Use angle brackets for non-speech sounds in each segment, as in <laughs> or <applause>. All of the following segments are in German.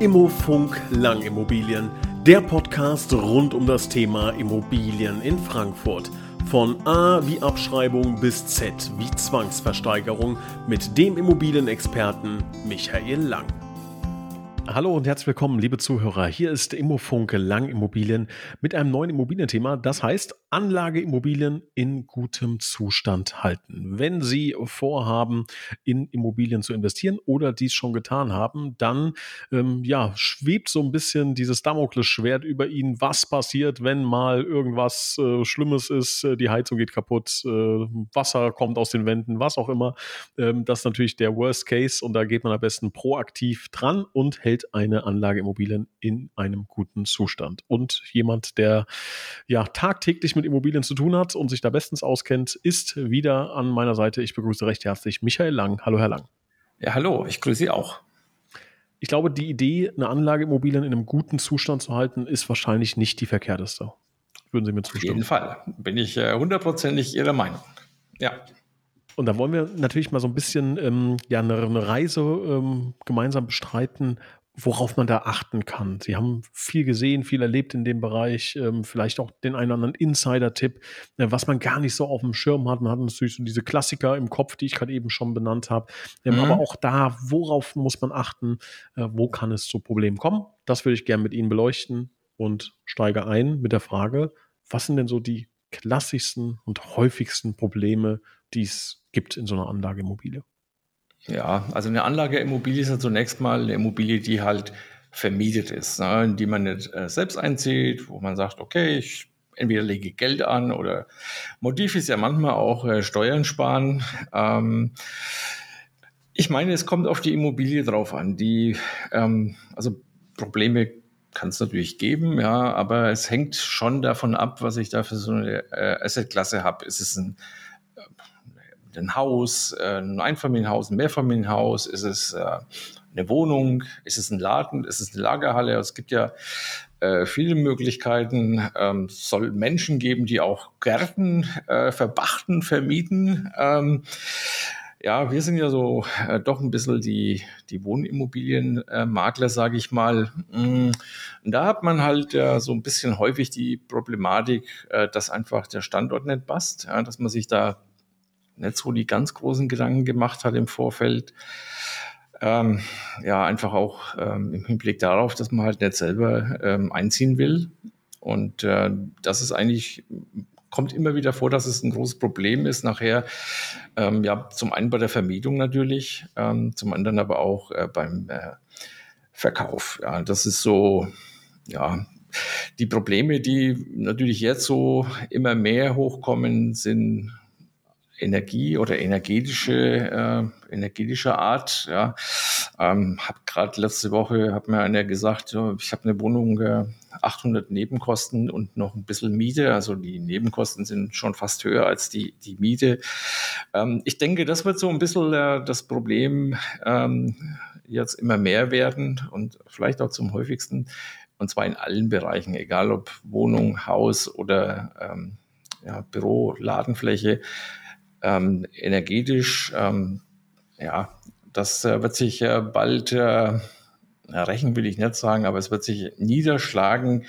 Immofunk Langimmobilien, der Podcast rund um das Thema Immobilien in Frankfurt. Von A wie Abschreibung bis Z wie Zwangsversteigerung mit dem Immobilienexperten Michael Lang. Hallo und herzlich willkommen, liebe Zuhörer. Hier ist Immofunk Lang Immobilien mit einem neuen Immobilienthema. Das heißt Anlageimmobilien in gutem Zustand halten. Wenn Sie vorhaben, in Immobilien zu investieren oder dies schon getan haben, dann ähm, ja, schwebt so ein bisschen dieses Damoklesschwert über Ihnen. Was passiert, wenn mal irgendwas äh, Schlimmes ist? Äh, die Heizung geht kaputt, äh, Wasser kommt aus den Wänden, was auch immer. Ähm, das ist natürlich der Worst Case und da geht man am besten proaktiv dran und hält eine Anlageimmobilien in einem guten Zustand. Und jemand, der ja tagtäglich mit mit Immobilien zu tun hat und sich da bestens auskennt, ist wieder an meiner Seite. Ich begrüße recht herzlich Michael Lang. Hallo, Herr Lang. Ja, hallo, ich grüße Sie auch. Ich glaube, die Idee, eine Anlageimmobilien in einem guten Zustand zu halten, ist wahrscheinlich nicht die verkehrteste. Würden Sie mir zustimmen? Auf jeden Fall. Bin ich äh, hundertprozentig Ihrer Meinung. Ja. Und da wollen wir natürlich mal so ein bisschen ähm, ja, eine, eine Reise ähm, gemeinsam bestreiten, worauf man da achten kann. Sie haben viel gesehen, viel erlebt in dem Bereich, ähm, vielleicht auch den einen oder anderen Insider-Tipp, äh, was man gar nicht so auf dem Schirm hat. Man hat natürlich so diese Klassiker im Kopf, die ich gerade eben schon benannt habe. Ähm, mhm. Aber auch da, worauf muss man achten? Äh, wo kann es zu Problemen kommen? Das würde ich gerne mit Ihnen beleuchten und steige ein mit der Frage, was sind denn so die klassischsten und häufigsten Probleme, die es gibt in so einer Anlageimmobilie? Ja, also eine Anlageimmobilie ist ja zunächst mal eine Immobilie, die halt vermietet ist, ne, in die man nicht äh, selbst einzieht, wo man sagt, okay, ich entweder lege Geld an oder Motiv ist ja manchmal auch äh, Steuern sparen. Ähm, ich meine, es kommt auf die Immobilie drauf an. Die, ähm, also Probleme kann es natürlich geben, ja, aber es hängt schon davon ab, was ich da für so eine äh, Assetklasse habe. Ist es ein ein Haus, äh, ein Einfamilienhaus, ein Mehrfamilienhaus? Ist es äh, eine Wohnung? Ist es ein Laden? Ist es eine Lagerhalle? Es gibt ja äh, viele Möglichkeiten. Ähm, soll Menschen geben, die auch Gärten äh, verbachten, vermieten. Ähm, ja, wir sind ja so äh, doch ein bisschen die, die Wohnimmobilienmakler, äh, sage ich mal. Mm, und da hat man halt ja so ein bisschen häufig die Problematik, äh, dass einfach der Standort nicht passt, ja, dass man sich da nicht so die ganz großen Gedanken gemacht hat im Vorfeld. Ähm, ja, einfach auch ähm, im Hinblick darauf, dass man halt nicht selber ähm, einziehen will. Und äh, das ist eigentlich, kommt immer wieder vor, dass es ein großes Problem ist. Nachher, ähm, ja, zum einen bei der Vermietung natürlich, ähm, zum anderen aber auch äh, beim äh, Verkauf. Ja, das ist so, ja, die Probleme, die natürlich jetzt so immer mehr hochkommen, sind Energie oder energetische, äh, energetische Art. Ja. Ähm, hab gerade letzte Woche hat mir einer gesagt, ich habe eine Wohnung, äh, 800 Nebenkosten und noch ein bisschen Miete. Also die Nebenkosten sind schon fast höher als die, die Miete. Ähm, ich denke, das wird so ein bisschen äh, das Problem ähm, jetzt immer mehr werden und vielleicht auch zum häufigsten. Und zwar in allen Bereichen, egal ob Wohnung, Haus oder ähm, ja, Büro, Ladenfläche ähm, energetisch, ähm, ja, das äh, wird sich äh, bald äh, rächen, will ich nicht sagen, aber es wird sich niederschlagen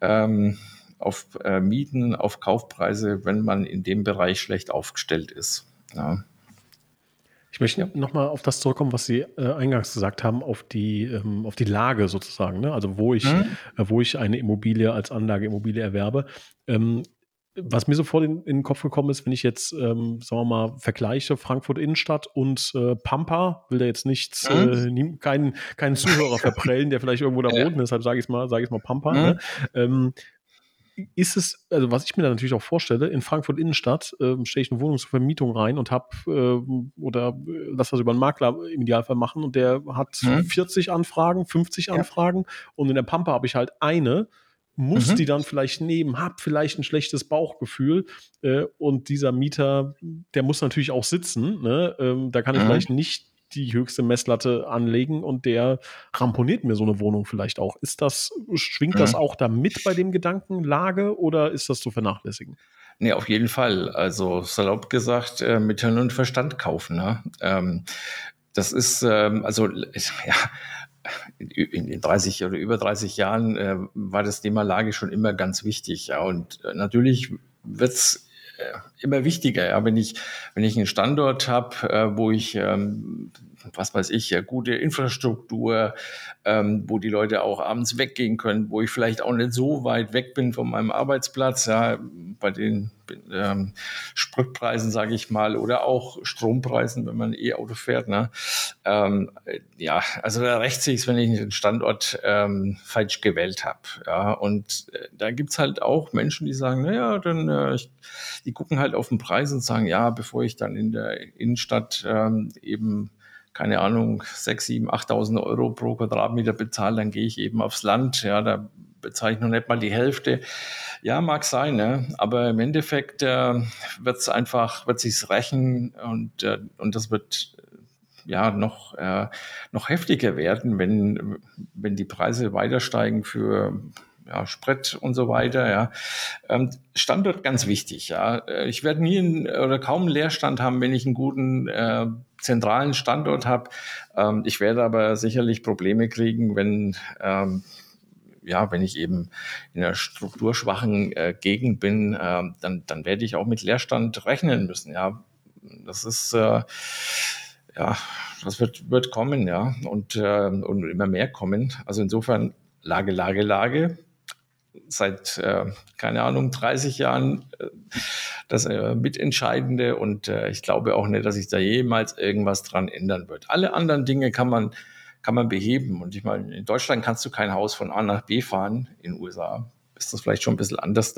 ähm, auf äh, Mieten, auf Kaufpreise, wenn man in dem Bereich schlecht aufgestellt ist. Ja. Ich möchte nochmal auf das zurückkommen, was Sie äh, eingangs gesagt haben, auf die, ähm, auf die Lage sozusagen, ne? also wo ich, mhm. äh, wo ich eine Immobilie als Anlageimmobilie erwerbe. Ähm, was mir sofort in, in, den Kopf gekommen ist, wenn ich jetzt, ähm, sagen wir mal, vergleiche Frankfurt Innenstadt und äh, Pampa, will da jetzt nichts, mhm. äh, keinen, keinen Zuhörer <laughs> verprellen, der vielleicht irgendwo da ja. wohnt, deshalb sage ich mal, sage ich mal Pampa. Mhm. Ne? Ähm, ist es, also was ich mir da natürlich auch vorstelle, in Frankfurt Innenstadt äh, stelle ich eine Wohnung zur Vermietung rein und habe, äh, oder lass das über einen Makler im Idealfall machen und der hat mhm. 40 Anfragen, 50 ja. Anfragen und in der Pampa habe ich halt eine muss mhm. die dann vielleicht nehmen, hab vielleicht ein schlechtes Bauchgefühl äh, und dieser Mieter, der muss natürlich auch sitzen. Ne? Ähm, da kann ich mhm. vielleicht nicht die höchste Messlatte anlegen und der ramponiert mir so eine Wohnung vielleicht auch. Ist das, schwingt mhm. das auch da mit bei dem Gedankenlage oder ist das zu vernachlässigen? Nee, auf jeden Fall. Also salopp gesagt, äh, mit Hirn und Verstand kaufen. Ne? Ähm, das ist, ähm, also <laughs> ja, in den 30 oder über 30 Jahren äh, war das Thema Lage schon immer ganz wichtig. Ja. Und äh, natürlich wird's äh, immer wichtiger. Ja. Wenn ich, wenn ich einen Standort habe, äh, wo ich ähm, was weiß ich, ja, gute Infrastruktur, ähm, wo die Leute auch abends weggehen können, wo ich vielleicht auch nicht so weit weg bin von meinem Arbeitsplatz, ja, bei den ähm, Spritpreisen, sage ich mal, oder auch Strompreisen, wenn man E-Auto fährt. Ne? Ähm, ja, also da rächt sich wenn ich den Standort ähm, falsch gewählt habe. Ja? Und äh, da gibt's halt auch Menschen, die sagen, naja, dann äh, ich, die gucken halt auf den Preis und sagen, ja, bevor ich dann in der Innenstadt ähm, eben keine Ahnung, 6, 7, 8.000 Euro pro Quadratmeter bezahle, dann gehe ich eben aufs Land. Ja, da bezahle ich noch nicht mal die Hälfte. Ja, mag sein, ne? aber im Endeffekt äh, wird es einfach, wird sich's rächen und, äh, und das wird äh, ja noch, äh, noch heftiger werden, wenn, wenn die Preise weiter steigen für ja, Sprit und so weiter. Ja. Ähm, Standort ganz wichtig. Ja. Äh, ich werde nie einen, oder kaum einen Leerstand haben, wenn ich einen guten äh, zentralen Standort habe. Ähm, ich werde aber sicherlich Probleme kriegen, wenn ähm, ja, wenn ich eben in einer strukturschwachen äh, Gegend bin, äh, dann, dann werde ich auch mit Leerstand rechnen müssen. Ja, das ist äh, ja, das wird, wird kommen, ja, und, äh, und immer mehr kommen. Also insofern Lage, Lage, Lage seit, äh, keine Ahnung, 30 Jahren äh, das äh, Mitentscheidende und äh, ich glaube auch nicht, dass sich da jemals irgendwas dran ändern wird. Alle anderen Dinge kann man, kann man beheben und ich meine, in Deutschland kannst du kein Haus von A nach B fahren, in den USA ist das vielleicht schon ein bisschen anders.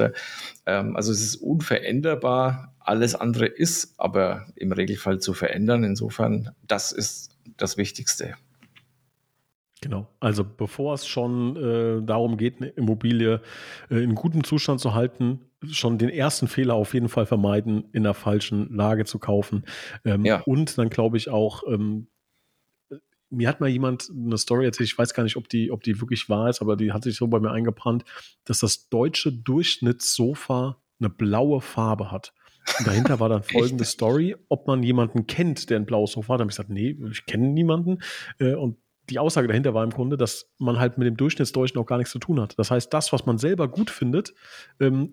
Ähm, also es ist unveränderbar, alles andere ist aber im Regelfall zu verändern. Insofern, das ist das Wichtigste. Genau. Also bevor es schon äh, darum geht, eine Immobilie äh, in gutem Zustand zu halten, schon den ersten Fehler auf jeden Fall vermeiden, in der falschen Lage zu kaufen. Ähm, ja. Und dann glaube ich auch, ähm, mir hat mal jemand eine Story erzählt, ich weiß gar nicht, ob die, ob die wirklich wahr ist, aber die hat sich so bei mir eingebrannt, dass das deutsche Durchschnittssofa eine blaue Farbe hat. Und dahinter war dann <laughs> folgende Story, ob man jemanden kennt, der ein blaues Sofa hat. Da habe ich gesagt, nee, ich kenne niemanden. Äh, und die Aussage dahinter war im Grunde, dass man halt mit dem Durchschnittsdeutschen auch gar nichts zu tun hat. Das heißt, das, was man selber gut findet, ähm,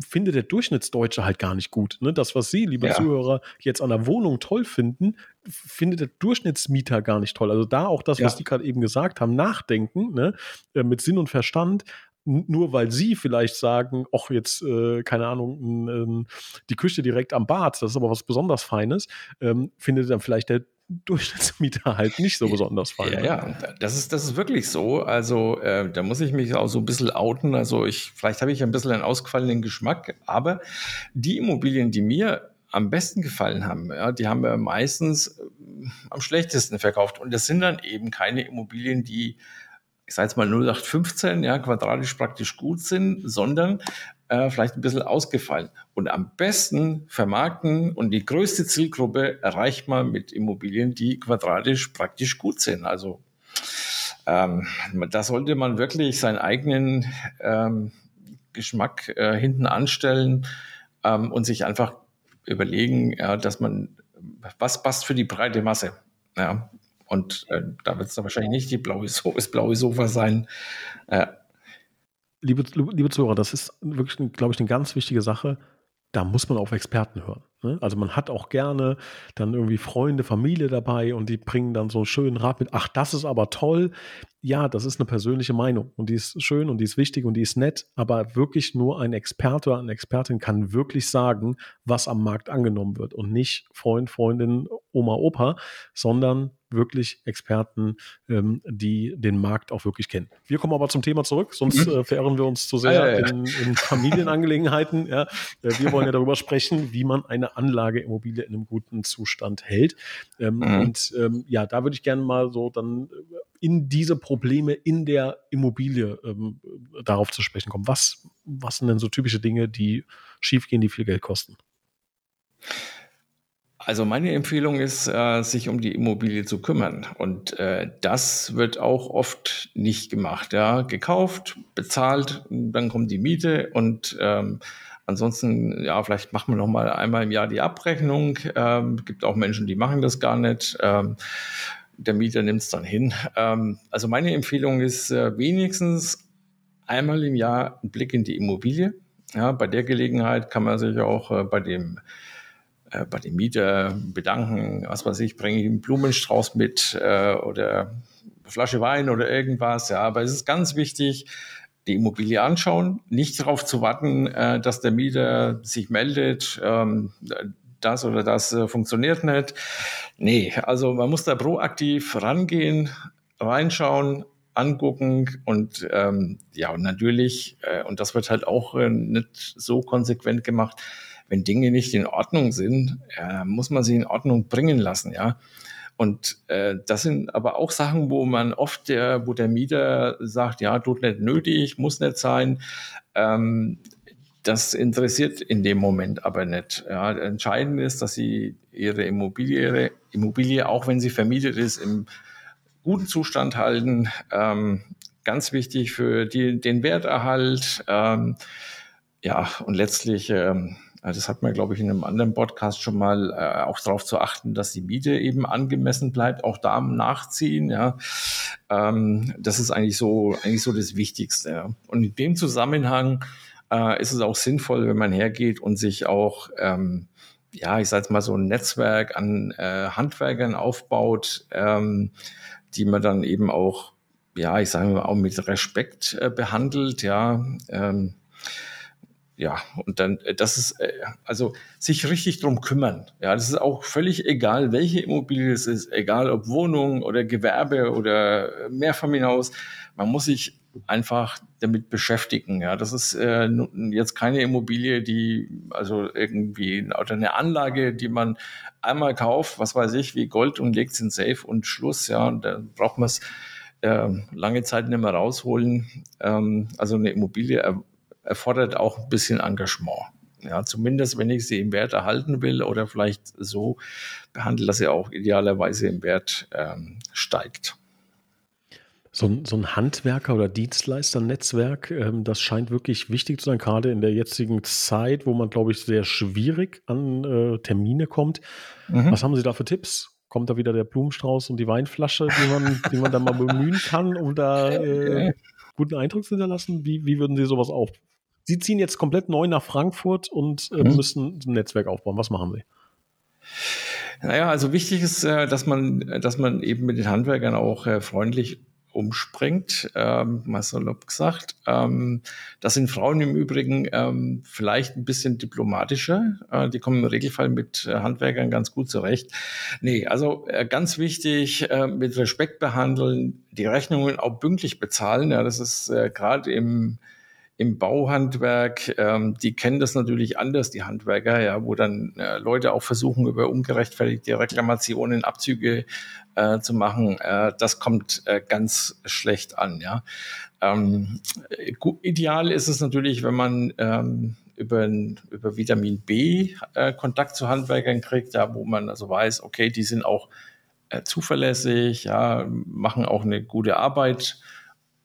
findet der Durchschnittsdeutsche halt gar nicht gut. Ne? Das, was Sie, liebe ja. Zuhörer, jetzt an der Wohnung toll finden, findet der Durchschnittsmieter gar nicht toll. Also da auch das, ja. was die gerade eben gesagt haben, nachdenken, ne? Äh, mit Sinn und Verstand, nur weil sie vielleicht sagen, ach jetzt, äh, keine Ahnung, äh, die Küche direkt am Bad, das ist aber was besonders Feines, ähm, findet dann vielleicht der Durchschnittsmieter halt nicht so besonders fein. Ja, ne? ja, das ist, das ist wirklich so. Also äh, da muss ich mich auch so ein bisschen outen. Also ich, vielleicht habe ich ein bisschen einen ausgefallenen Geschmack, aber die Immobilien, die mir am besten gefallen haben, ja, die haben wir meistens äh, am schlechtesten verkauft. Und das sind dann eben keine Immobilien, die ich sage jetzt mal 0815, ja, quadratisch praktisch gut sind, sondern äh, vielleicht ein bisschen ausgefallen. Und am besten vermarkten und die größte Zielgruppe erreicht man mit Immobilien, die quadratisch praktisch gut sind. Also ähm, da sollte man wirklich seinen eigenen ähm, Geschmack äh, hinten anstellen ähm, und sich einfach überlegen, ja, dass man, was passt für die breite Masse. Ja. Und äh, da wird es dann wahrscheinlich nicht die blaue, so das blaue Sofa sein. Äh, liebe, liebe Zuhörer, das ist wirklich, glaube ich, eine ganz wichtige Sache. Da muss man auf Experten hören. Ne? Also man hat auch gerne dann irgendwie Freunde, Familie dabei und die bringen dann so einen schönen Rat mit. Ach, das ist aber toll. Ja, das ist eine persönliche Meinung und die ist schön und die ist wichtig und die ist nett, aber wirklich nur ein Experte oder eine Expertin kann wirklich sagen, was am Markt angenommen wird und nicht Freund, Freundin, Oma, Opa, sondern wirklich Experten, ähm, die den Markt auch wirklich kennen. Wir kommen aber zum Thema zurück, sonst mhm. äh, verirren wir uns zu sehr ah, ja, ja. In, in, Familienangelegenheiten. ja. Äh, wir wollen ja darüber sprechen, wie man eine Anlageimmobilie in einem guten Zustand hält. Ähm, mhm. Und ähm, ja, da würde ich gerne mal so dann in diese Probleme in der Immobilie ähm, darauf zu sprechen kommen. Was, was sind denn so typische Dinge, die schiefgehen, die viel Geld kosten? Also meine Empfehlung ist, äh, sich um die Immobilie zu kümmern. Und äh, das wird auch oft nicht gemacht. Ja, gekauft, bezahlt, dann kommt die Miete und ähm, ansonsten, ja, vielleicht machen wir noch mal einmal im Jahr die Abrechnung. Ähm, gibt auch Menschen, die machen das gar nicht. Ähm, der Mieter nimmt es dann hin. Ähm, also meine Empfehlung ist äh, wenigstens einmal im Jahr ein Blick in die Immobilie. Ja, bei der Gelegenheit kann man sich auch äh, bei dem äh, bei dem Mieter bedanken, was weiß ich, bringe ich einen Blumenstrauß mit äh, oder Flasche Wein oder irgendwas. Ja, aber es ist ganz wichtig, die Immobilie anschauen, nicht darauf zu warten, äh, dass der Mieter sich meldet, ähm, das oder das äh, funktioniert nicht. Nee, also man muss da proaktiv rangehen, reinschauen, angucken und ähm, ja, und natürlich, äh, und das wird halt auch äh, nicht so konsequent gemacht, wenn Dinge nicht in Ordnung sind, äh, muss man sie in Ordnung bringen lassen, ja. Und äh, das sind aber auch Sachen, wo man oft, der, wo der Mieter sagt, ja, tut nicht nötig, muss nicht sein. Ähm, das interessiert in dem Moment aber nicht. Ja, entscheidend ist, dass sie ihre Immobilie, ihre Immobilie, auch wenn sie vermietet ist, im guten Zustand halten. Ähm, ganz wichtig für die, den Werterhalt. Ähm, ja, und letztlich, ähm, das hat man, glaube ich, in einem anderen Podcast schon mal äh, auch darauf zu achten, dass die Miete eben angemessen bleibt, auch da nachziehen. Ja, ähm, das ist eigentlich so, eigentlich so das Wichtigste. Ja. Und in dem Zusammenhang äh, ist es auch sinnvoll, wenn man hergeht und sich auch, ähm, ja, ich sage mal so ein Netzwerk an äh, Handwerkern aufbaut, ähm, die man dann eben auch, ja, ich sage mal auch mit Respekt äh, behandelt, ja. Ähm, ja, und dann, äh, das ist, äh, also sich richtig drum kümmern. Ja, das ist auch völlig egal, welche Immobilie es ist, egal ob Wohnung oder Gewerbe oder Mehrfamilienhaus. Man muss sich einfach damit beschäftigen. Ja, das ist äh, jetzt keine Immobilie, die also irgendwie oder eine Anlage, die man einmal kauft, was weiß ich, wie Gold und legt es in Safe und Schluss. Ja, und dann braucht man es äh, lange Zeit nicht mehr rausholen. Ähm, also eine Immobilie erfordert auch ein bisschen Engagement. Ja, zumindest wenn ich sie im Wert erhalten will oder vielleicht so behandle, dass sie auch idealerweise im Wert ähm, steigt. So ein, so ein Handwerker- oder Dienstleisternetzwerk, ähm, das scheint wirklich wichtig zu sein, gerade in der jetzigen Zeit, wo man, glaube ich, sehr schwierig an äh, Termine kommt. Mhm. Was haben Sie da für Tipps? Kommt da wieder der Blumenstrauß und die Weinflasche, die man, die man dann mal bemühen kann, um da <laughs> äh, guten Eindruck zu hinterlassen? Wie, wie würden Sie sowas auf? Sie ziehen jetzt komplett neu nach Frankfurt und äh, mhm. müssen ein Netzwerk aufbauen. Was machen Sie? Naja, also wichtig ist, äh, dass man, dass man eben mit den Handwerkern auch äh, freundlich umspringt, ähm, mal salopp gesagt. Ähm, das sind Frauen im Übrigen ähm, vielleicht ein bisschen diplomatischer. Äh, die kommen im Regelfall mit äh, Handwerkern ganz gut zurecht. Nee, also äh, ganz wichtig, äh, mit Respekt behandeln, die Rechnungen auch pünktlich bezahlen. Ja, das ist äh, gerade im im Bauhandwerk, ähm, die kennen das natürlich anders, die Handwerker, ja, wo dann äh, Leute auch versuchen, über ungerechtfertigte Reklamationen Abzüge äh, zu machen. Äh, das kommt äh, ganz schlecht an, ja. Ähm, ideal ist es natürlich, wenn man ähm, über, über Vitamin B äh, Kontakt zu Handwerkern kriegt, ja, wo man also weiß, okay, die sind auch äh, zuverlässig, ja, machen auch eine gute Arbeit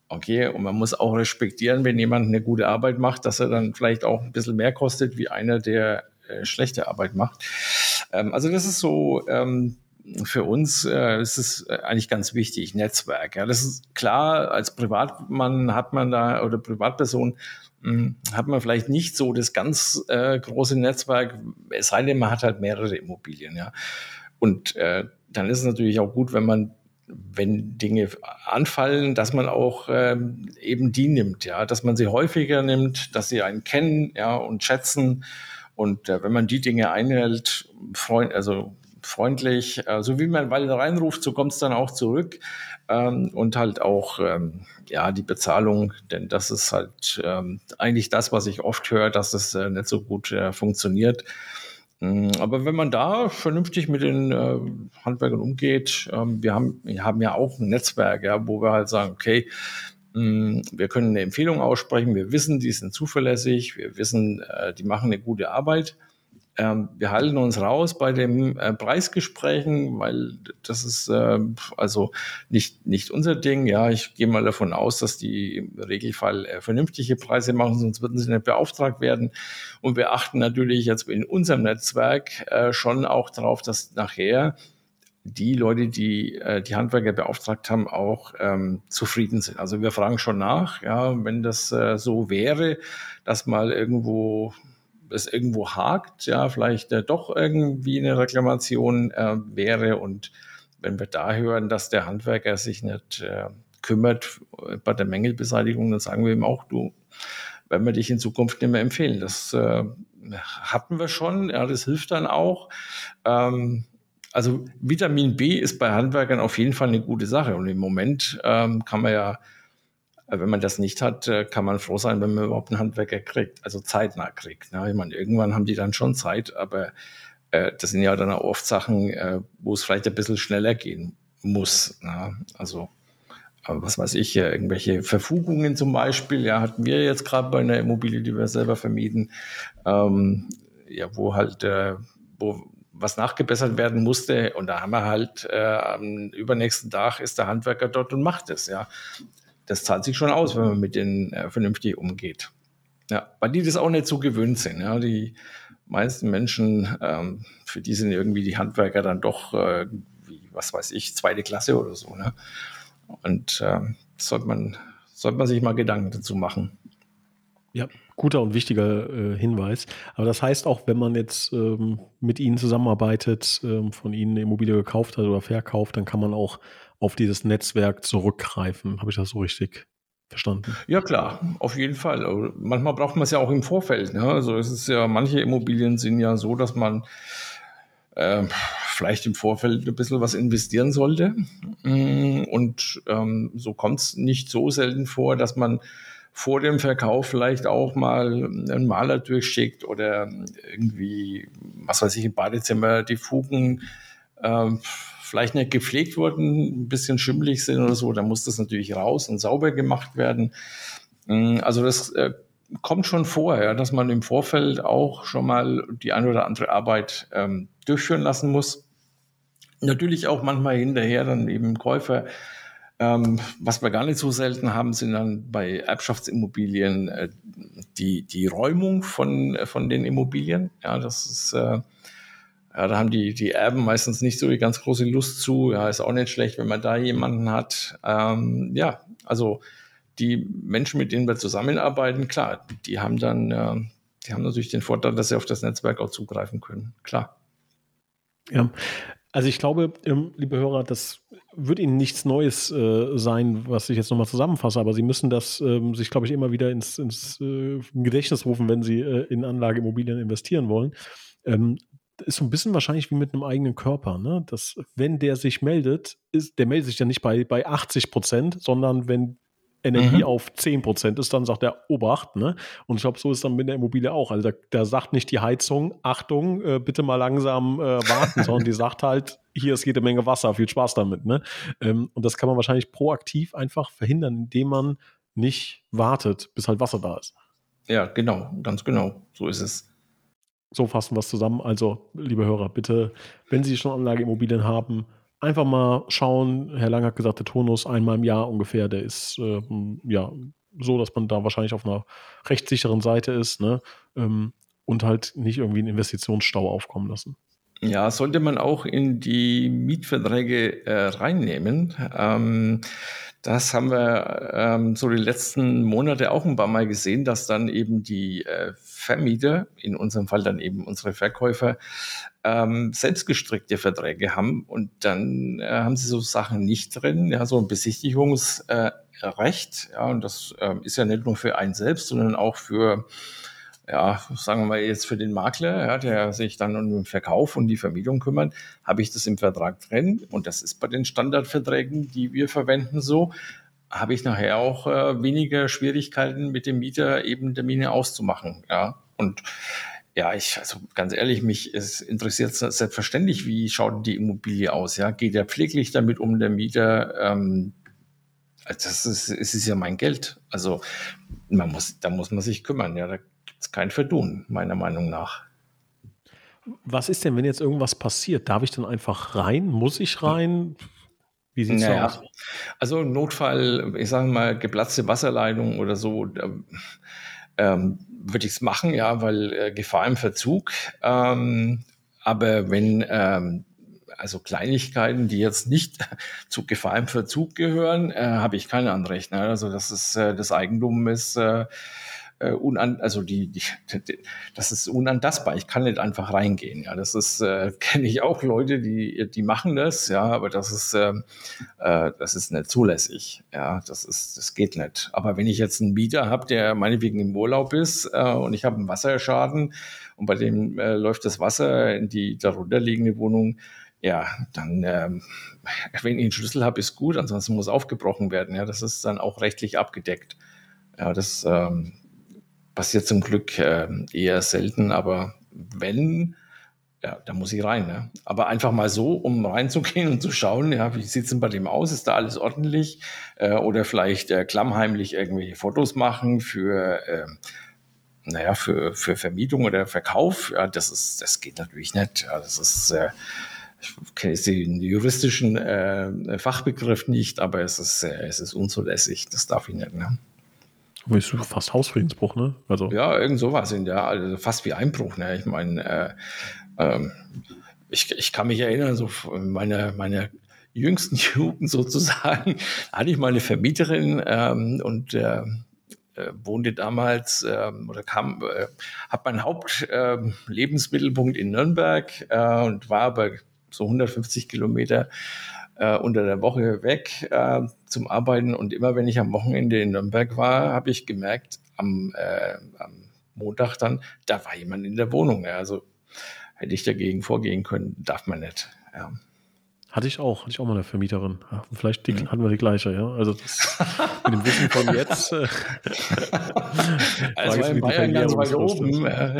Okay, und man muss auch respektieren, wenn jemand eine gute Arbeit macht, dass er dann vielleicht auch ein bisschen mehr kostet wie einer, der äh, schlechte Arbeit macht. Ähm, also das ist so ähm, für uns äh, ist äh, eigentlich ganz wichtig, Netzwerk. Ja, das ist klar, als Privatmann hat man da oder Privatperson hm, hat man vielleicht nicht so das ganz äh, große Netzwerk, es sei denn, man hat halt mehrere Immobilien, ja. Und äh, dann ist es natürlich auch gut, wenn man wenn Dinge anfallen, dass man auch ähm, eben die nimmt, ja, dass man sie häufiger nimmt, dass sie einen kennen, ja, und schätzen. Und äh, wenn man die Dinge einhält, freund, also freundlich, äh, so wie man weil reinruft, so kommt es dann auch zurück. Ähm, und halt auch ähm, ja die Bezahlung, denn das ist halt ähm, eigentlich das, was ich oft höre, dass es äh, nicht so gut äh, funktioniert. Mm, aber wenn man da vernünftig mit den äh, Handwerkern umgeht, ähm, wir, haben, wir haben ja auch ein Netzwerk, ja, wo wir halt sagen, okay, mh, mm, wir können eine Empfehlung aussprechen, wir wissen, die sind zuverlässig, wir wissen, äh, die machen eine gute Arbeit. Ähm, wir halten uns raus bei den äh, Preisgesprächen, weil das ist äh, also nicht, nicht unser Ding. Ja, ich gehe mal davon aus, dass die im Regelfall äh, vernünftige Preise machen, sonst würden sie nicht beauftragt werden. Und wir achten natürlich jetzt in unserem Netzwerk äh, schon auch darauf, dass nachher die Leute, die äh, die Handwerker beauftragt haben, auch ähm, zufrieden sind. Also wir fragen schon nach, ja, wenn das äh, so wäre, dass mal irgendwo es irgendwo hakt, ja, vielleicht äh, doch irgendwie eine Reklamation äh, wäre und wenn wir da hören, dass der Handwerker sich nicht äh, kümmert bei der Mängelbeseitigung, dann sagen wir ihm auch, du, werden wir dich in Zukunft nicht mehr empfehlen. Das äh, hatten wir schon, ja, das hilft dann auch. Ähm, also Vitamin B ist bei Handwerkern auf jeden Fall eine gute Sache. Und im Moment ähm, kann man ja, äh, wenn man das nicht hat, äh, kann man froh sein, wenn man überhaupt einen Handwerker kriegt, also zeitnah kriegt. Ne? Ich meine, irgendwann haben die dann schon Zeit, aber äh, das sind ja dann auch oft Sachen, äh, wo es vielleicht ein bisschen schneller gehen muss. Ne? Also was weiß ich, irgendwelche Verfugungen zum Beispiel, ja, hatten wir jetzt gerade bei einer Immobilie, die wir selber vermieten, ähm, ja, wo halt, äh, wo was nachgebessert werden musste. Und da haben wir halt äh, am übernächsten Tag ist der Handwerker dort und macht es, ja. Das zahlt sich schon aus, wenn man mit denen äh, vernünftig umgeht. Ja, weil die das auch nicht so gewöhnt sind. Ja, die meisten Menschen, ähm, für die sind irgendwie die Handwerker dann doch, äh, wie, was weiß ich, zweite Klasse oder so. Ne? Und äh, sollte man, sollte man sich mal Gedanken dazu machen. Ja, guter und wichtiger äh, Hinweis. Aber das heißt auch, wenn man jetzt ähm, mit Ihnen zusammenarbeitet, ähm, von Ihnen eine Immobilie gekauft hat oder verkauft, dann kann man auch auf dieses Netzwerk zurückgreifen. Habe ich das so richtig verstanden? Ja, klar, auf jeden Fall. Manchmal braucht man es ja auch im Vorfeld. Ne? Also es ist ja, manche Immobilien sind ja so, dass man äh, vielleicht im Vorfeld ein bisschen was investieren sollte. Mm, und ähm, so kommt es nicht so selten vor, dass man vor dem Verkauf vielleicht auch mal einen Maler durchschickt oder irgendwie, was weiß ich, im Badezimmer die Fugen äh, vielleicht nicht gepflegt wurden, ein bisschen schimmelig sind oder so, dann muss das natürlich raus und sauber gemacht werden. Mm, also das äh, kommt schon vor, ja, dass man im Vorfeld auch schon mal die eine oder andere Arbeit ähm, durchführen lassen muss. Natürlich auch manchmal hinterher dann eben Käufer ähm, was wir gar nicht so selten haben, sind dann bei Erbschaftsimmobilien äh, die, die Räumung von, äh, von den Immobilien. Ja, das ist, äh, ja, da haben die, die Erben meistens nicht so die ganz große Lust zu. Ja, ist auch nicht schlecht, wenn man da jemanden hat. Ähm, ja, also die Menschen, mit denen wir zusammenarbeiten, klar, die haben dann, äh, die haben natürlich den Vorteil, dass sie auf das Netzwerk auch zugreifen können. Klar. Ja, also ich glaube, ähm, liebe Hörer, das wird Ihnen nichts Neues äh, sein, was ich jetzt nochmal zusammenfasse, aber Sie müssen das ähm, sich, glaube ich, immer wieder ins, ins äh, Gedächtnis rufen, wenn Sie äh, in Anlageimmobilien investieren wollen. Ähm, ist so ein bisschen wahrscheinlich wie mit einem eigenen Körper, ne? Dass, wenn der sich meldet, ist, der meldet sich ja nicht bei, bei 80 Prozent, sondern wenn Energie mhm. auf 10% ist, dann sagt er Obacht. Ne? Und ich glaube, so ist dann mit der Immobilie auch. Also da, da sagt nicht die Heizung, Achtung, äh, bitte mal langsam äh, warten, sondern die sagt halt, hier ist jede Menge Wasser, viel Spaß damit. Ne? Ähm, und das kann man wahrscheinlich proaktiv einfach verhindern, indem man nicht wartet, bis halt Wasser da ist. Ja, genau, ganz genau. So ist es. So fassen wir es zusammen. Also, liebe Hörer, bitte, wenn Sie schon Anlageimmobilien haben, einfach mal schauen. Herr Lang hat gesagt, der Tonus einmal im Jahr ungefähr, der ist äh, ja so, dass man da wahrscheinlich auf einer rechtssicheren Seite ist ne? Ähm, und halt nicht irgendwie einen Investitionsstau aufkommen lassen. Ja, sollte man auch in die Mietverträge äh, reinnehmen. Ähm, das haben wir ähm, so die letzten Monate auch ein paar Mal gesehen, dass dann eben die äh, Vermieter, in unserem Fall dann eben unsere Verkäufer, ähm, selbstgestrickte Verträge haben und dann äh, haben sie so Sachen nicht drin, ja, so ein Besichtigungsrecht, äh, ja, und das äh, ist ja nicht nur für einen selbst, sondern auch für ja, sagen wir mal jetzt für den Makler, ja, der sich dann um den Verkauf und die Vermietung kümmert, habe ich das im Vertrag drin und das ist bei den Standardverträgen, die wir verwenden, so habe ich nachher auch äh, weniger Schwierigkeiten mit dem Mieter eben Termine auszumachen, ja und ja, ich, also ganz ehrlich, mich es interessiert selbstverständlich, wie schaut die Immobilie aus? Ja, geht er pfleglich damit um, der Mieter? Ähm, das ist, es ist ja mein Geld. Also man muss, da muss man sich kümmern. Ja, da ist kein Verdun, meiner Meinung nach. Was ist denn, wenn jetzt irgendwas passiert? Darf ich dann einfach rein? Muss ich rein? Wie sieht es naja, aus? Also Notfall, ich sage mal, geplatzte Wasserleitung oder so, ähm, würde ich es machen, ja, weil äh, Gefahr im Verzug. Ähm, aber wenn ähm, also Kleinigkeiten, die jetzt nicht <laughs> zu Gefahr im Verzug gehören, äh, habe ich kein Anrecht. Ne? Also das ist äh, das Eigentum ist äh, äh, unan, also die, die, das ist unantastbar. Ich kann nicht einfach reingehen. Ja, das ist äh, <laughs> kenne ich auch Leute, die die machen das. Ja, aber das ist äh, äh, das ist nicht zulässig. Ja, das ist das geht nicht. Aber wenn ich jetzt einen Mieter habe, der meinetwegen im Urlaub ist äh, und ich habe einen Wasserschaden und bei dem äh, läuft das Wasser in die darunter liegende Wohnung, ja, dann, ähm, <laughs> wenn ich einen Schlüssel habe, ist gut, ansonsten muss aufgebrochen werden. Ja, das ist dann auch rechtlich abgedeckt. Ja, das ähm, passiert zum Glück äh, eher selten, aber wenn, ja, da muss ich rein. Ne? Aber einfach mal so, um reinzugehen und zu schauen, ja, wie sieht es denn bei dem aus? Ist da alles ordentlich? Äh, oder vielleicht äh, klammheimlich irgendwelche Fotos machen für, äh, naja, für, für Vermietung oder Verkauf. Ja, das ist, das geht natürlich nicht. Ja, das ist, äh, ich kenne den juristischen äh, Fachbegriff nicht, aber es ist, äh, es ist unzulässig. Das darf ich nicht. Ne? Fast Hausfriedensbruch, ne? Also. Ja, irgend sowas in der, also fast wie Einbruch, ne? Ich meine, äh, ähm, ich, ich kann mich erinnern, so meine, meine jüngsten <laughs> Jugend sozusagen, <laughs> hatte ich mal eine Vermieterin ähm, und äh, äh, wohnte damals äh, oder kam, äh, hat meinen Hauptlebensmittelpunkt ähm, in Nürnberg äh, und war aber so 150 Kilometer äh, unter der Woche weg äh, zum Arbeiten. Und immer wenn ich am Wochenende in Nürnberg war, habe ich gemerkt, am, äh, am Montag dann, da war jemand in der Wohnung. Ja. Also hätte ich dagegen vorgehen können, darf man nicht. Ja. Hatte ich auch, hatte ich auch mal eine Vermieterin. Ja, vielleicht die, mhm. hatten wir die gleiche, ja. Also das, <laughs> mit dem Wissen von jetzt. Äh, also in Bayern ganz weit oben. Äh,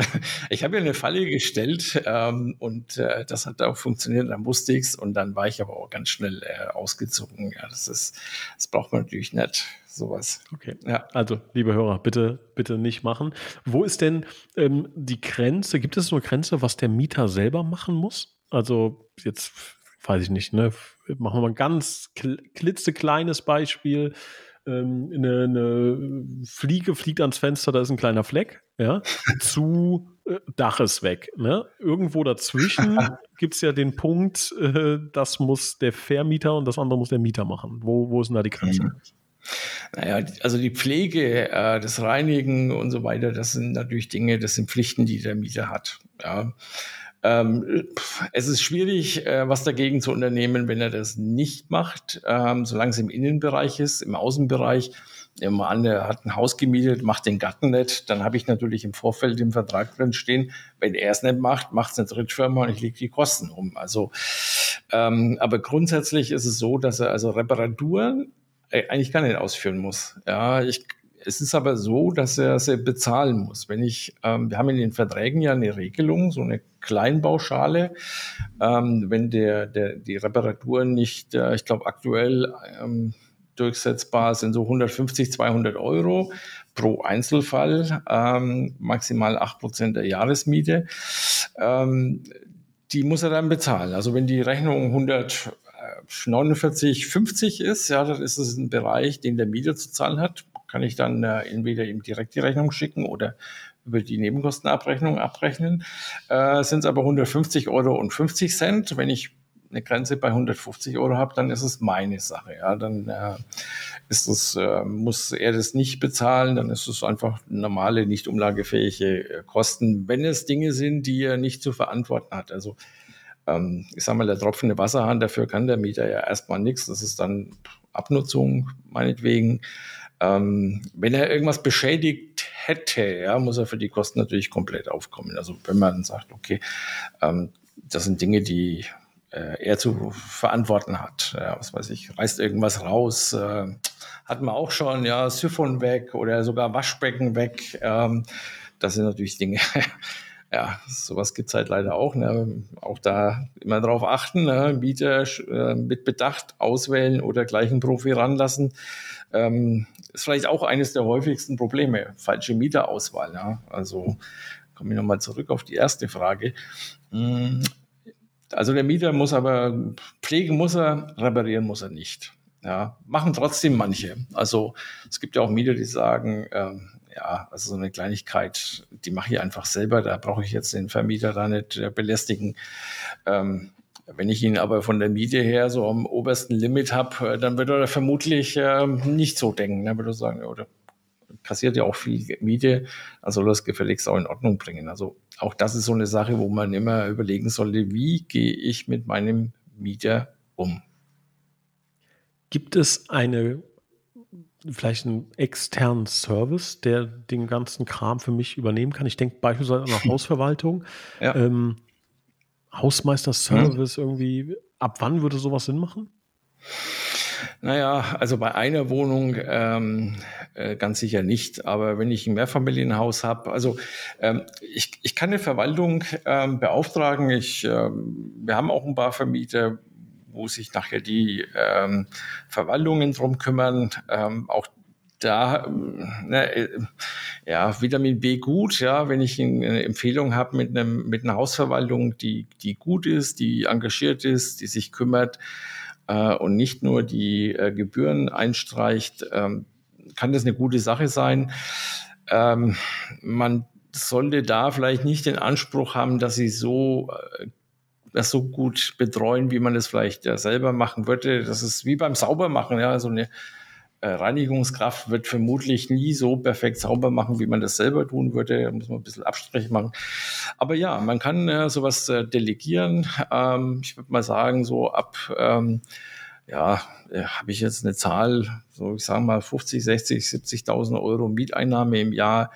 ich habe ja eine Falle gestellt ähm, und äh, das hat auch funktioniert, dann wusste ich es und dann war ich aber auch ganz schnell äh, ausgezogen. Ja, das ist, das braucht man natürlich nicht sowas. Okay. Ja. Also, liebe Hörer, bitte, bitte nicht machen. Wo ist denn ähm, die Grenze? Gibt es eine Grenze, was der Mieter selber machen muss? Also jetzt weiß ich nicht, ne? Machen wir mal ein ganz klitzekleines Beispiel. Ähm, eine, eine, Fliege fliegt ans Fenster, da ist ein kleiner Fleck, ja, <laughs> zu äh, Dach ist weg. Ne? Irgendwo dazwischen <laughs> gibt es ja den Punkt, äh, das muss der Vermieter und das andere muss der Mieter machen. Wo, wo ist denn da die Grenze? Mhm. Naja, also die Pflege, äh, das Reinigen und so weiter, das sind natürlich Dinge, das sind Pflichten, die der Mieter hat. Ja. Ähm, es ist schwierig, äh, was dagegen zu unternehmen, wenn er das nicht macht, ähm, solange es im Innenbereich ist, im Außenbereich. Wir an, er hat ein Haus gemietet, macht den Garten nicht, dann habe ich natürlich im Vorfeld im Vertrag drin stehen, wenn er es nicht macht, macht es eine Drittfirma und ich lege die Kosten um. Also, ähm, aber grundsätzlich ist es so, dass er also Reparaturen äh, eigentlich gar nicht ausführen muss. Ja, ich es ist aber so, dass er sie bezahlen muss. Wenn ich, ähm, wir haben in den Verträgen ja eine Regelung, so eine Kleinbauschale. Ähm, wenn der, der, die Reparaturen nicht, äh, ich glaube aktuell ähm, durchsetzbar sind so 150, 200 Euro pro Einzelfall, ähm, maximal acht Prozent der Jahresmiete. Ähm, die muss er dann bezahlen. Also wenn die Rechnung 100 49,50 ist, ja, dann ist es ein Bereich, den der Mieter zu zahlen hat kann ich dann äh, entweder ihm direkt die Rechnung schicken oder über die Nebenkostenabrechnung abrechnen. Äh, Sind es aber 150 Euro und 50 Cent. Wenn ich eine Grenze bei 150 Euro habe, dann ist es meine Sache. Ja, dann äh, ist es, äh, muss er das nicht bezahlen, dann ist es einfach normale, nicht umlagefähige äh, Kosten, wenn es Dinge sind, die er nicht zu verantworten hat. Also ähm, ich sage mal, der tropfende Wasserhahn, dafür kann der Mieter ja erstmal nichts. Das ist dann Abnutzung meinetwegen. Ähm, wenn er irgendwas beschädigt hätte, ja, muss er für die Kosten natürlich komplett aufkommen. Also wenn man sagt, okay, ähm, das sind Dinge, die äh, er zu verantworten hat. Ja, was weiß ich, reißt irgendwas raus, äh, hat man auch schon, ja, Siphon weg oder sogar Waschbecken weg. Ähm, das sind natürlich Dinge, <laughs> ja, sowas gibt's halt leider auch. Ne? Auch da immer drauf achten, ne? Mieter äh, mit Bedacht auswählen oder gleich einen Profi ranlassen. Ähm, ist vielleicht auch eines der häufigsten Probleme, falsche Mieterauswahl. Ja? Also komme ich nochmal zurück auf die erste Frage. Mm, also der Mieter muss aber pflegen muss er, reparieren muss er nicht. Ja, machen trotzdem manche. Also es gibt ja auch Mieter, die sagen, ähm, ja, also so eine Kleinigkeit, die mache ich einfach selber, da brauche ich jetzt den Vermieter da nicht äh, belästigen. Ähm, Wenn ich ihn aber von der Miete her so am obersten Limit habe, äh, dann wird er vermutlich äh, nicht so denken. Dann würde er sagen, oder kassiert ja auch viel Miete, also das gefälligst auch in Ordnung bringen. Also auch das ist so eine Sache, wo man immer überlegen sollte, wie gehe ich mit meinem Mieter um. Gibt es eine vielleicht einen externen Service, der den ganzen Kram für mich übernehmen kann? Ich denke beispielsweise an eine <laughs> Hausverwaltung. Ja. Ähm, Hausmeister-Service hm. irgendwie. Ab wann würde sowas Sinn machen? Naja, also bei einer Wohnung ähm, äh, ganz sicher nicht. Aber wenn ich ein Mehrfamilienhaus habe, also ähm, ich, ich kann eine Verwaltung ähm, beauftragen. Ich, ähm, wir haben auch ein paar Vermieter, wo sich nachher die ähm, Verwaltungen drum kümmern. Ähm, auch da, ne, äh, ja, Vitamin B gut, ja, wenn ich eine Empfehlung habe mit einem, mit einer Hausverwaltung, die, die gut ist, die engagiert ist, die sich kümmert äh, und nicht nur die äh, Gebühren einstreicht, ähm, kann das eine gute Sache sein. Ähm, man sollte da vielleicht nicht den Anspruch haben, dass sie so äh, das so gut betreuen, wie man das vielleicht ja selber machen würde. Das ist wie beim Saubermachen, ja, so eine Reinigungskraft wird vermutlich nie so perfekt sauber machen, wie man das selber tun würde. Da muss man ein bisschen Abstriche machen. Aber ja, man kann äh, sowas äh, delegieren. Ähm, ich würde mal sagen, so ab, ähm, ja, äh, habe ich jetzt eine Zahl, so ich sage mal 50, 60, 70.000 Euro Mieteinnahme im Jahr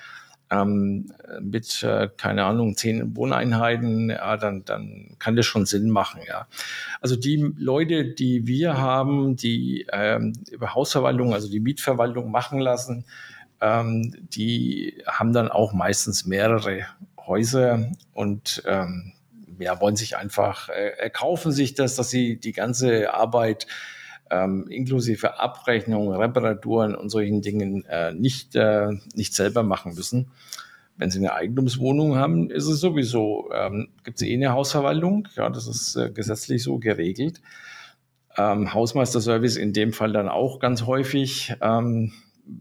ähm, mit, äh, keine Ahnung, zehn Wohneinheiten, ja, dann, dann kann das schon Sinn machen, ja. Also die Leute, die wir haben, die ähm, über Hausverwaltung, also die Mietverwaltung machen lassen, ähm, die haben dann auch meistens mehrere Häuser und ähm, ja, wollen sich einfach, äh, erkaufen sich das, dass sie die ganze Arbeit ähm, inklusive Abrechnung, Reparaturen und solchen Dingen äh, nicht, äh, nicht selber machen müssen. Wenn Sie eine Eigentumswohnung haben, ist es sowieso, ähm, gibt es eh eine Hausverwaltung, ja, das ist äh, gesetzlich so geregelt. Ähm, Hausmeisterservice in dem Fall dann auch ganz häufig. Ähm,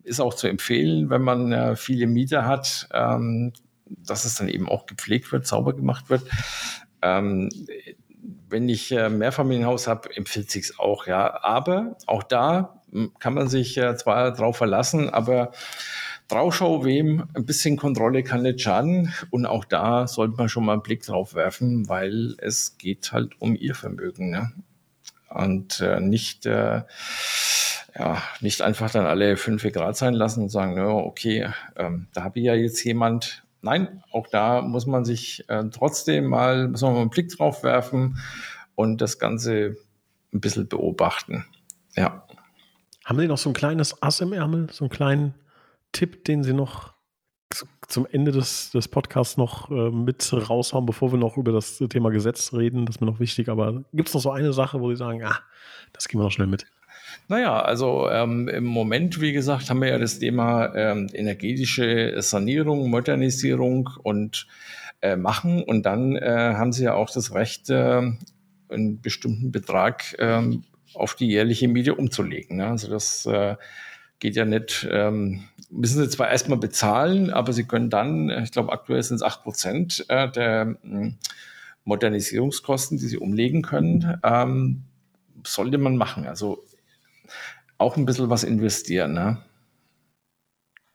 ist auch zu empfehlen, wenn man äh, viele Mieter hat, ähm, dass es dann eben auch gepflegt wird, sauber gemacht wird. Ähm, wenn ich äh, Mehrfamilienhaus habe, empfiehlt sich auch, ja. Aber auch da hm, kann man sich äh, zwar drauf verlassen, aber Draufschau wem, ein bisschen Kontrolle kann nicht schaden. Und auch da sollte man schon mal einen Blick drauf werfen, weil es geht halt um ihr Vermögen. Ne? Und äh, nicht, äh, ja, nicht einfach dann alle fünf Grad sein lassen und sagen, no, okay, ähm, da habe ich ja jetzt jemand, nein, auch da muss man sich äh, trotzdem mal, muss man mal einen Blick drauf werfen und das Ganze ein bisschen beobachten. Ja. Haben Sie noch so ein kleines Ass im Ärmel, so einen kleinen Tipp, den Sie noch zum Ende des, des Podcasts noch äh, mit raushauen, bevor wir noch über das Thema Gesetz reden? Das ist mir noch wichtig, aber gibt es noch so eine Sache, wo Sie sagen, ah, das gehen wir noch schnell mit? Naja, also ähm, im Moment, wie gesagt, haben wir ja das Thema ähm, energetische Sanierung, Modernisierung und äh, machen. Und dann äh, haben sie ja auch das Recht, äh, einen bestimmten Betrag ähm, auf die jährliche Miete umzulegen. Ne? Also das äh, geht ja nicht, ähm, müssen sie zwar erstmal bezahlen, aber sie können dann, ich glaube aktuell sind es acht Prozent äh, der äh, Modernisierungskosten, die sie umlegen können, ähm, sollte man machen. Also auch ein bisschen was investieren. Ne?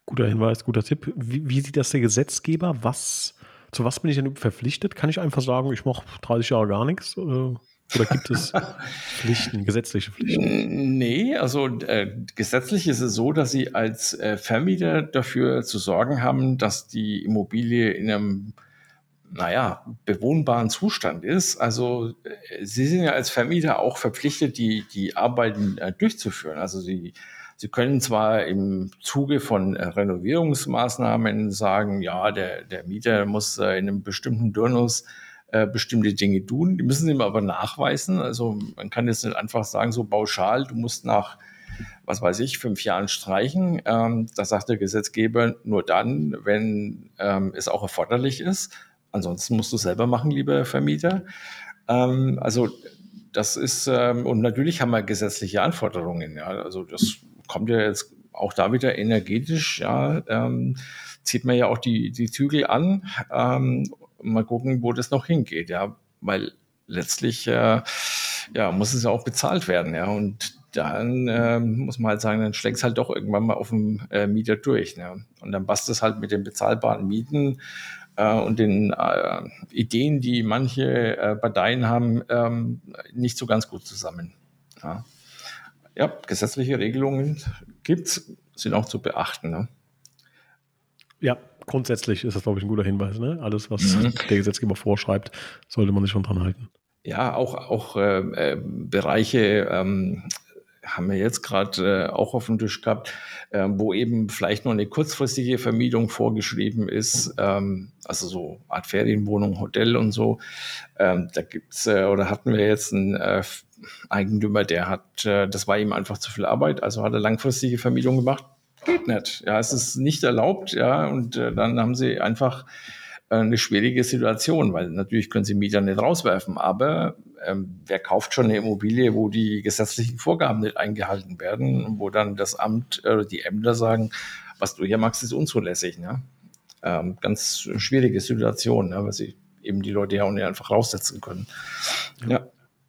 Guter Hinweis, guter Tipp. Wie, wie, sieht das der Gesetzgeber? Was, zu was bin ich denn verpflichtet? Kann ich einfach sagen, ich mache 30 Jahre gar nichts? Oder gibt es <laughs> Pflichten, gesetzliche Pflichten? Nee, also äh, gesetzlich ist es so, dass Sie als äh, Vermieter dafür zu sorgen haben, dass die Immobilie in einem naja, bewohnbaren Zustand ist. Also äh, Sie sind ja als Vermieter auch verpflichtet, die, die Arbeiten äh, durchzuführen. Also Sie, Sie können zwar im Zuge von äh, Renovierungsmaßnahmen sagen, ja, der, der Mieter muss äh, in einem bestimmten Turnus äh, bestimmte Dinge tun. Die müssen Sie aber nachweisen. Also man kann jetzt nicht einfach sagen, so pauschal, du musst nach was weiß ich, fünf Jahren streichen. Ähm, das sagt der Gesetzgeber nur dann, wenn ähm, es auch erforderlich ist. Ansonsten musst du selber machen, lieber Vermieter. Ähm, also das ist, ähm, und natürlich haben wir gesetzliche Anforderungen. Ja. Also das kommt ja jetzt auch da wieder energetisch, ja, ähm, zieht man ja auch die, die Zügel an. Ähm, mal gucken, wo das noch hingeht, ja. Weil letztlich äh, ja, muss es ja auch bezahlt werden. Ja, und dann äh, muss man halt sagen, dann schlägt es halt doch irgendwann mal auf dem äh, Mieter durch. Ne? Und dann passt es halt mit den bezahlbaren Mieten und den äh, Ideen, die manche äh, Parteien haben, ähm, nicht so ganz gut zusammen. Ja, ja gesetzliche Regelungen gibt es, sind auch zu beachten. Ne? Ja, grundsätzlich ist das, glaube ich, ein guter Hinweis. Ne? Alles, was mhm. der Gesetzgeber vorschreibt, sollte man sich schon dran halten. Ja, auch, auch äh, äh Bereiche, ähm, haben wir jetzt gerade äh, auch auf dem Tisch gehabt, äh, wo eben vielleicht nur eine kurzfristige Vermietung vorgeschrieben ist, ähm, also so Art Ferienwohnung, Hotel und so. Ähm, da gibt's äh, oder hatten wir jetzt einen äh, Eigentümer, der hat, äh, das war ihm einfach zu viel Arbeit, also hat er langfristige Vermietung gemacht. Geht nicht. Ja, es ist nicht erlaubt, ja, und äh, dann haben sie einfach eine schwierige Situation, weil natürlich können sie Mieter nicht rauswerfen, aber ähm, wer kauft schon eine Immobilie, wo die gesetzlichen Vorgaben nicht eingehalten werden, wo dann das Amt oder äh, die Ämter sagen, was du hier machst, ist unzulässig. Ne? Ähm, ganz schwierige Situation, ne? weil sie eben die Leute ja auch nicht einfach raussetzen können. Ja. ja.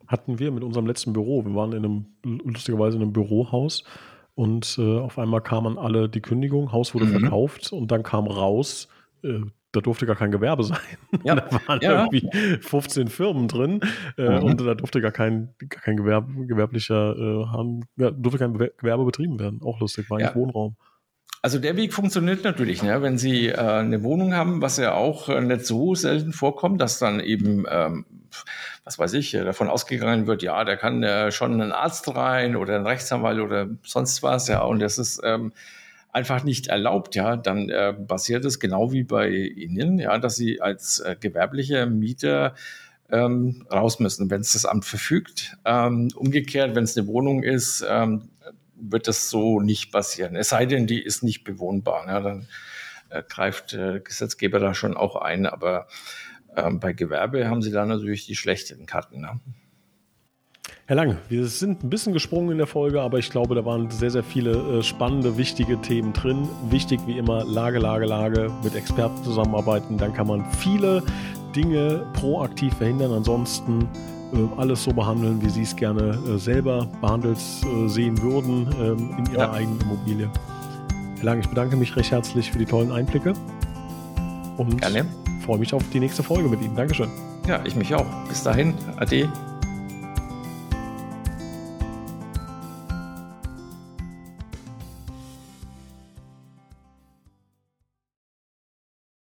Hatten wir mit unserem letzten Büro. Wir waren in einem, lustigerweise in einem Bürohaus und äh, auf einmal kamen alle die Kündigung, Haus wurde mhm. verkauft und dann kam raus, äh, da durfte gar kein Gewerbe <laughs> sein. Ja. da waren ja. irgendwie 15 Firmen drin äh, mhm. und da durfte gar kein, gar kein Gewerb, gewerblicher, äh, haben, ja, durfte kein Gewerbe betrieben werden. Auch lustig, war eigentlich ja. Wohnraum. Also der Weg funktioniert natürlich, ne? wenn Sie äh, eine Wohnung haben, was ja auch äh, nicht so selten vorkommt, dass dann eben, ähm, was weiß ich, davon ausgegangen wird, ja, da kann äh, schon ein Arzt rein oder ein Rechtsanwalt oder sonst was, ja, und das ist ähm, einfach nicht erlaubt, ja, dann äh, passiert es genau wie bei Ihnen, ja, dass Sie als äh, gewerblicher Mieter ähm, raus müssen, wenn es das Amt verfügt. Ähm, umgekehrt, wenn es eine Wohnung ist, ähm, wird das so nicht passieren. Es sei denn, die ist nicht bewohnbar. Ja, dann äh, greift der Gesetzgeber da schon auch ein. Aber ähm, bei Gewerbe haben sie da natürlich die schlechten Karten. Ne? Herr Lang, wir sind ein bisschen gesprungen in der Folge, aber ich glaube, da waren sehr, sehr viele äh, spannende, wichtige Themen drin. Wichtig wie immer, Lage, Lage, Lage, mit Experten zusammenarbeiten. Dann kann man viele Dinge proaktiv verhindern. Ansonsten äh, alles so behandeln, wie Sie es gerne äh, selber behandelt sehen würden ähm, in Ihrer ja. eigenen Immobilie. Herr Lang, ich bedanke mich recht herzlich für die tollen Einblicke und gerne. freue mich auf die nächste Folge mit Ihnen. Dankeschön. Ja, ich mich auch. Bis dahin. Ade.